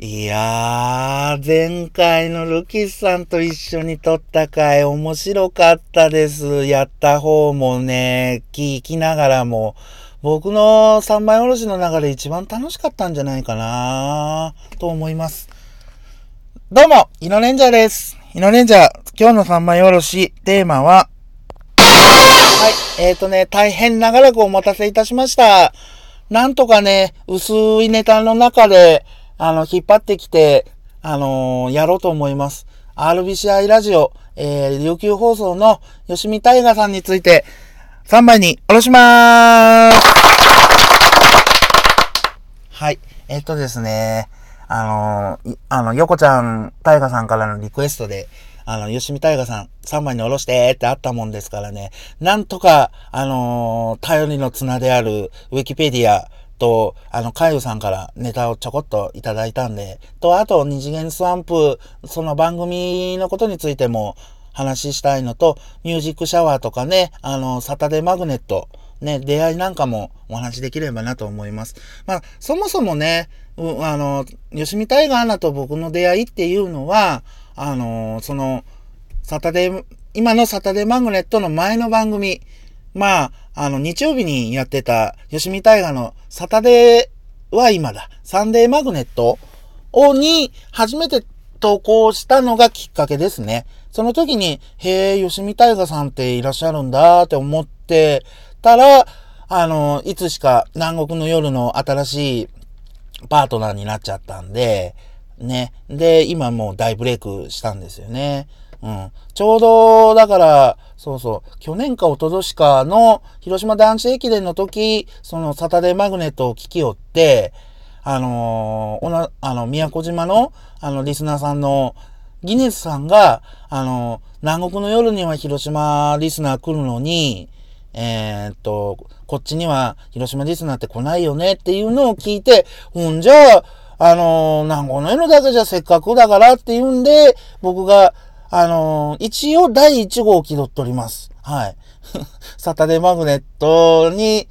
いやー、前回のルキスさんと一緒に撮った回面白かったです。やった方もね、聞きながらも、僕の三枚おろしの中で一番楽しかったんじゃないかなと思います。どうも、イノレンジャーです。イノレンジャー、今日の三枚おろし、テーマは、はい、えーとね、大変長らくお待たせいたしました。なんとかね、薄いネタの中で、あの、引っ張ってきて、あのーやろうと思います。RBCI ラジオ、えー、琉球放送の吉見大河さんについて、3枚におろしまーすはい。えっとですね、あのーあの、横ちゃん、大河さんからのリクエストで、あの、吉見大河さん、3枚におろしてってあったもんですからね、なんとか、あのー頼りの綱であるウィキペディアと、あの、カイさんからネタをちょこっといただいたんで、と、あと、二次元スワンプ、その番組のことについても話したいのと、ミュージックシャワーとかね、あの、サタデーマグネット、ね、出会いなんかもお話できればなと思います。まあ、そもそもね、うあの、吉見大河アナと僕の出会いっていうのは、あの、その、サタデー、今のサタデーマグネットの前の番組、まあ、あの、日曜日にやってた、吉見大河のサタデーは今だ、サンデーマグネットをに、初めて投稿したのがきっかけですね。その時に、へえ、吉見大河さんっていらっしゃるんだって思ってたら、あの、いつしか南国の夜の新しいパートナーになっちゃったんで、ね。で、今もう大ブレイクしたんですよね。うん。ちょうど、だから、そうそう、去年か一昨年かの広島男子駅伝の時、そのサタデーマグネットを聞きよって、あのーおな、あの、宮古島の、あの、リスナーさんの、ギネスさんが、あの、南国の夜には広島リスナー来るのに、えーっと、こっちには広島リスナーって来ないよねっていうのを聞いて、ほんじゃあ、あの、南国の夜だけじゃせっかくだからっていうんで、僕が、あのー一応第1号を気取っております。はい。サタデーマグネットに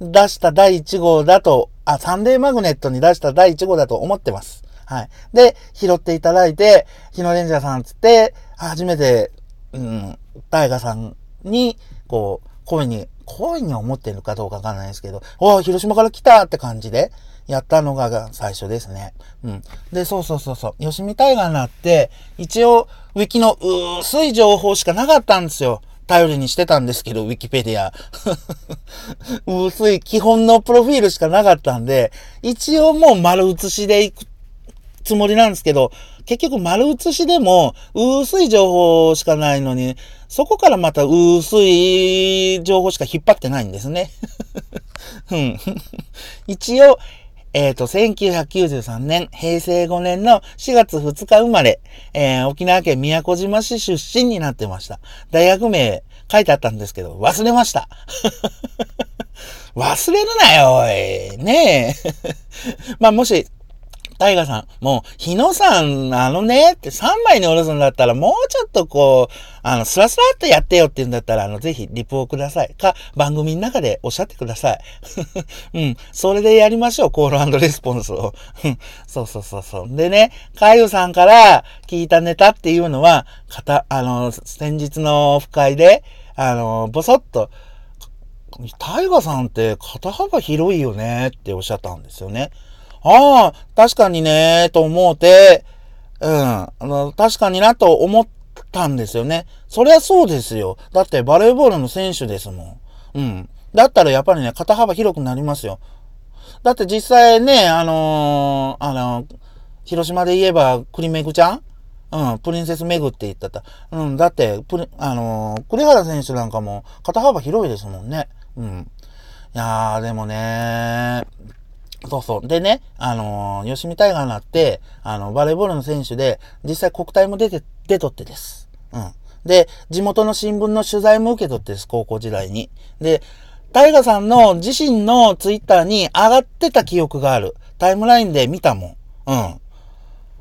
出した第1号だと、あ、サンデーマグネットに出した第1号だと思ってます。はい。で、拾っていただいて、日野レンジャーさんつって、初めて、うん、大河さんに、こう、声に、声に思ってるかどうかわかんないですけど、お広島から来たって感じで、やったのが最初ですね。うん。で、そうそうそうそう。吉見大河になって、一応、ウィキの薄い情報しかなかったんですよ。頼りにしてたんですけど、ウィキペディア。薄い基本のプロフィールしかなかったんで、一応もう丸写しでいくつもりなんですけど、結局丸写しでも薄い情報しかないのに、そこからまた薄い情報しか引っ張ってないんですね。うん。一応、えっ、と、1993年、平成5年の4月2日生まれ、えー沖縄県宮古島市出身になってました。大学名書いてあったんですけど、忘れました。忘れるなよ、おい。ねえ。まあ、もし、タイガさん、もう、日野さん、あのね、って3枚におろすんだったら、もうちょっとこう、あの、スラスラってやってよって言うんだったら、あの、ぜひ、リプをください。か、番組の中でおっしゃってください。うん。それでやりましょう、コールレスポンスを。う んそうそうそうそう。でね、カユさんから聞いたネタっていうのは、かた、あの、先日のオフ会で、あの、ぼそっと、タイガさんって肩幅広いよねっておっしゃったんですよね。ああ、確かにね、と思うて、うん、あの、確かになと思ったんですよね。そりゃそうですよ。だってバレーボールの選手ですもん。うん。だったらやっぱりね、肩幅広くなりますよ。だって実際ね、あのーあの広島で言えば、クリメグちゃん？うん、プリンセスメグって言ってた。うん、だって、プリ、あのー栗原選手なんかも肩幅広いですもんね。うん。いやー、でもねそうそう。でね、あのー吉見大河になって、あの、バレーボールの選手で、実際国体も出て、出とってです。うん。で、地元の新聞の取材も受け取ってです、高校時代に。で、大河さんの自身のツイッターに上がってた記憶がある。タイムラインで見たもん。うん。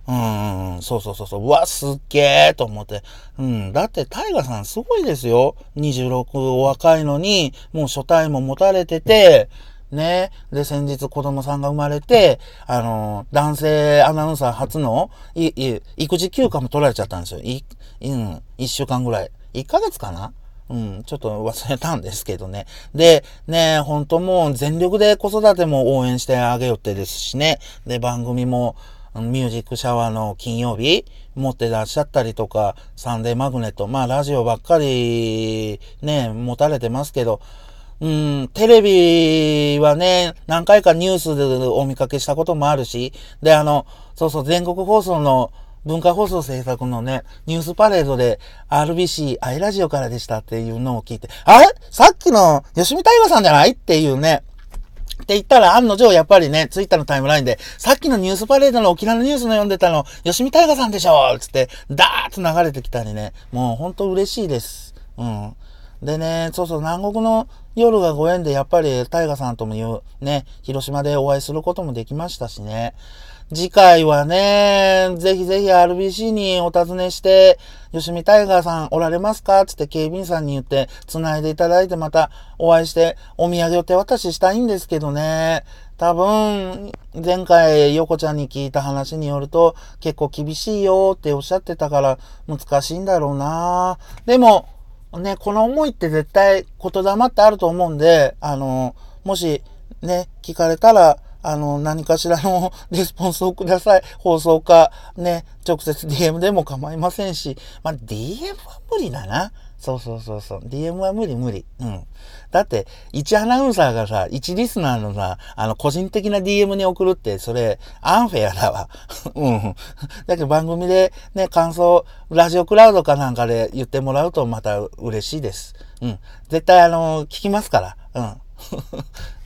うん、うん、そうそうそうそう。うわ、すっげーと思って。うん。だって、タイガさんすごいですよ。26お若いのに、もう初対も持たれてて、ね。で、先日子供さんが生まれて、あの、男性アナウンサー初の、い、い、育児休暇も取られちゃったんですよ。い、うん、一週間ぐらい。一ヶ月かな？うん、ちょっと忘れたんですけどね。で、ね、本当もう全力で子育ても応援してあげよってですしね。で、番組も、ミュージックシャワーの金曜日持ってらっしゃったりとか、サンデーマグネット、まあラジオばっかりね、持たれてますけど、うん、テレビはね、何回かニュースでお見かけしたこともあるし、で、あの、そうそう、全国放送の文化放送制作のね、ニュースパレードで RBC アイラジオからでしたっていうのを聞いて、あれ？さっきの吉見大河さんじゃない？っていうね、って言ったら案の定やっぱりね、ツイッターのタイムラインで、さっきのニュースパレードの沖縄のニュースの読んでたの、吉見大河さんでしょつって、ダーッと流れてきたりね、もうほんと嬉しいです。うん。でね、そうそう、南国の夜がご縁でやっぱりタイガさんとも言う、ね、広島でお会いすることもできましたしね。次回はね、ぜひぜひ RBC にお尋ねして、吉見タイガーさんおられますか？つって警備員さんに言って、繋いでいただいてまたお会いして、お土産を手渡ししたいんですけどね。多分、前回、横ちゃんに聞いた話によると、結構厳しいよっておっしゃってたから難しいんだろうなでも、ね、この思いって絶対言霊ってあると思うんで、あの、もしね、聞かれたら、あの、何かしらの レスポンスをください。放送か、ね、直接 DM でも構いませんし、まあ、DM は無理だな。そうそうそうそう。DM は無理無理。うん。だって、一アナウンサーがさ、一リスナーのさ、あの、個人的な DM に送るって、それ、アンフェアだわ。うん。だけど番組でね、感想、ラジオクラウドかなんかで言ってもらうとまた嬉しいです。うん。絶対あの、聞きますから。うん。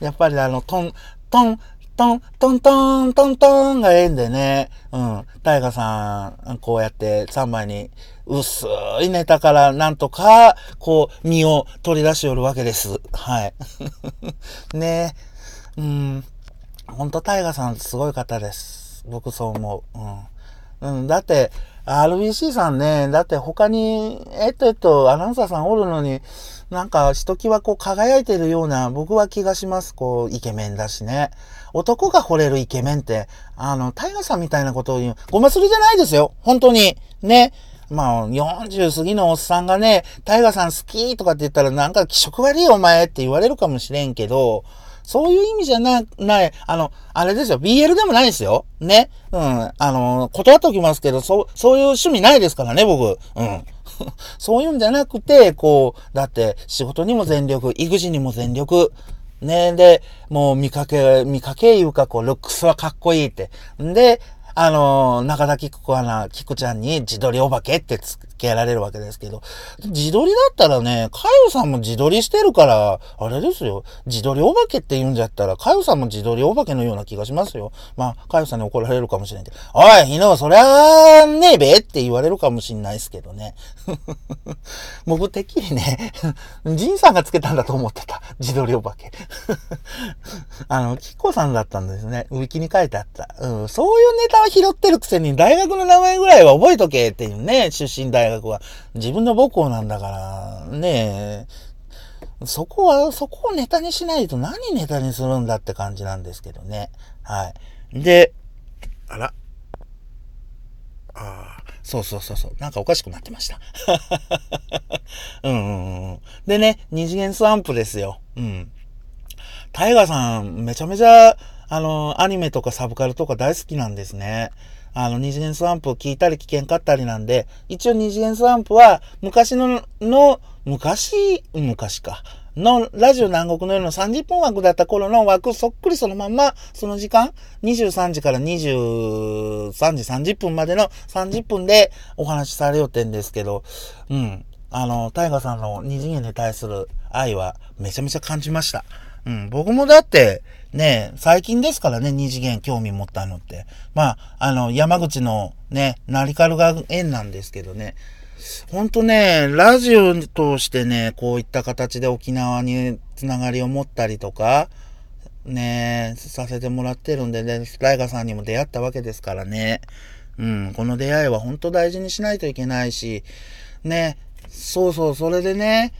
やっぱりあの、トン、トン、トン、トントン、トントンがええんでね。うん。タイガさん、こうやって3枚に薄いネタからなんとか、こう、身を取り出しよるわけです。はい。ねえうん。ほんとタイガさんすごい方です。僕そう思う。うん。うん。だって、RBC さんね、だって他に、えっとえっと、アナウンサーさんおるのに、なんか、ひときわこう輝いてるような、僕は気がします。こう、イケメンだしね。男が惚れるイケメンって、あの、タイガさんみたいなことを言う、ごますりじゃないですよ。本当に。ね。まあ、40過ぎのおっさんがね、タイガさん好きとかって言ったらなんか気色悪いお前って言われるかもしれんけど、そういう意味じゃな、ない、あの、あれですよ、BL でもないですよ。ね。うん。あの、断っておきますけど、そう、そういう趣味ないですからね、僕。うん。そういうんじゃなくて、こう、だって仕事にも全力、育児にも全力、ね、で、もう見かけ、見かけいうか、こう、ルックスはかっこいいって。んで、あの、中田菊子はな、菊ちゃんに自撮りお化けってつけられるわけですけど、自撮りだったらね、かよさんも自撮りしてるから、あれですよ。自撮りお化けって言うんじゃったら、かよさんも自撮りお化けのような気がしますよ。まあ、かよさんに怒られるかもしれんけど、おい、ひの、そりゃねえべって言われるかもしんないですけどね。僕てっきりね、ジンさんがつけたんだと思ってた。自撮りお化け。あの、キッコさんだったんですね。ウィキに書いてあった。うん、そういうネタは拾ってるくせに大学の名前ぐらいは覚えとけっていうね、出身大学は。自分の母校なんだから、ねえそこは、そこをネタにしないと何ネタにするんだって感じなんですけどね。はい。で、あら。ああ、そうそうそうそう。なんかおかしくなってました。うんうんうん。でね、二次元スワンプですよ。うん。タイガーさん、めちゃめちゃ、あの、アニメとかサブカルとか大好きなんですね。あの、二次元スワンプを聞いたり聞けんかったりなんで、一応二次元スワンプは、昔の、の、昔、昔か。の、ラジオ南国の夜の30分枠だった頃の枠そっくりそのまんま、その時間、23時から23時30分までの30分でお話しされようってんですけど、うん。あの、タイガさんの二次元に対する愛はめちゃめちゃ感じました。うん、僕もだって、ね、最近ですからね、二次元興味持ったのって。まあ、あの、山口のね、ナリカルが縁なんですけどね。ほんとね、ラジオとしてね、こういった形で沖縄につながりを持ったりとか、ね、させてもらってるんでね、ライガさんにも出会ったわけですからね。うん、この出会いは本当大事にしないといけないし、ね、そうそう、それでね、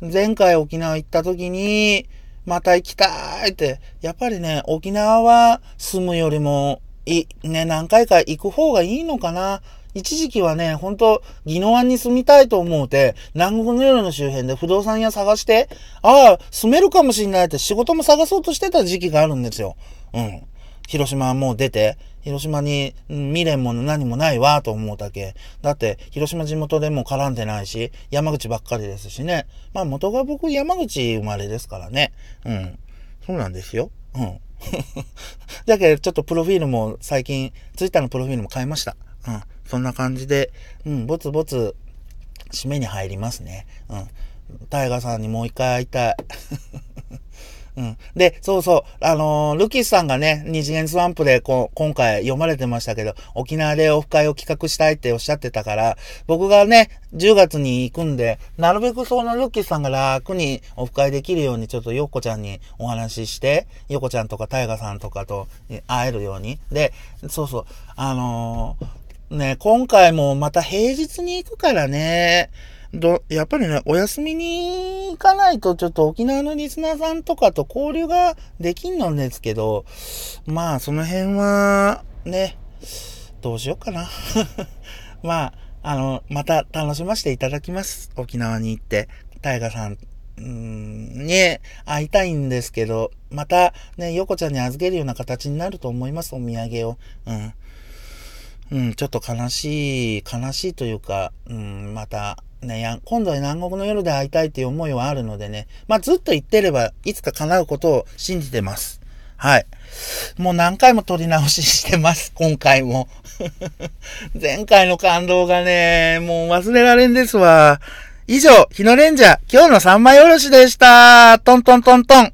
前回沖縄行った時に、また行きたいって。やっぱりね、沖縄は住むよりも、い、ね、何回か行く方がいいのかな。一時期はね、ほんと、宜野湾に住みたいと思うて、南国の夜の周辺で不動産屋探して、ああ、住めるかもしんないって仕事も探そうとしてた時期があるんですよ。うん。広島はもう出て、広島に未練も何もないわと思うだけ。だって、広島地元でも絡んでないし、山口ばっかりですしね。まあ元が僕山口生まれですからね。うん。そうなんですよ。うん。だけど、ちょっとプロフィールも最近、ツイッターのプロフィールも変えました。うん。そんな感じで、うん、ぼつぼつ、締めに入りますね。うん。タイガさんにもう一回会いたい。うん。で、そうそう、あのー、ルキスさんがね、二次元スワンプでこう、今回読まれてましたけど、沖縄でオフ会を企画したいっておっしゃってたから、僕がね、10月に行くんで、なるべくそのルキスさんが楽にオフ会できるように、ちょっとヨッコちゃんにお話しして、ヨコちゃんとかタイガさんとかと会えるように。で、そうそう、あのー、ね、今回もまた平日に行くからね、ど、やっぱりね、お休みに行かないとちょっと沖縄のリスナーさんとかと交流ができんのですけど、まあその辺は、ね、どうしようかな。まあ、あの、また楽しませていただきます。沖縄に行って、タイガさん、んに会いたいんですけど、またね、ヨコちゃんに預けるような形になると思います、お土産を。うん。うん、ちょっと悲しい、悲しいというか、うん、また、ね、や、今度は南国の夜で会いたいっていう思いはあるのでね、まあ、ずっと言ってれば、いつか叶うことを信じてます。はい。もう何回も撮り直ししてます、今回も。前回の感動がね、もう忘れられんですわ。以上、日のレンジャー、今日の三枚おろしでした。トントントントン。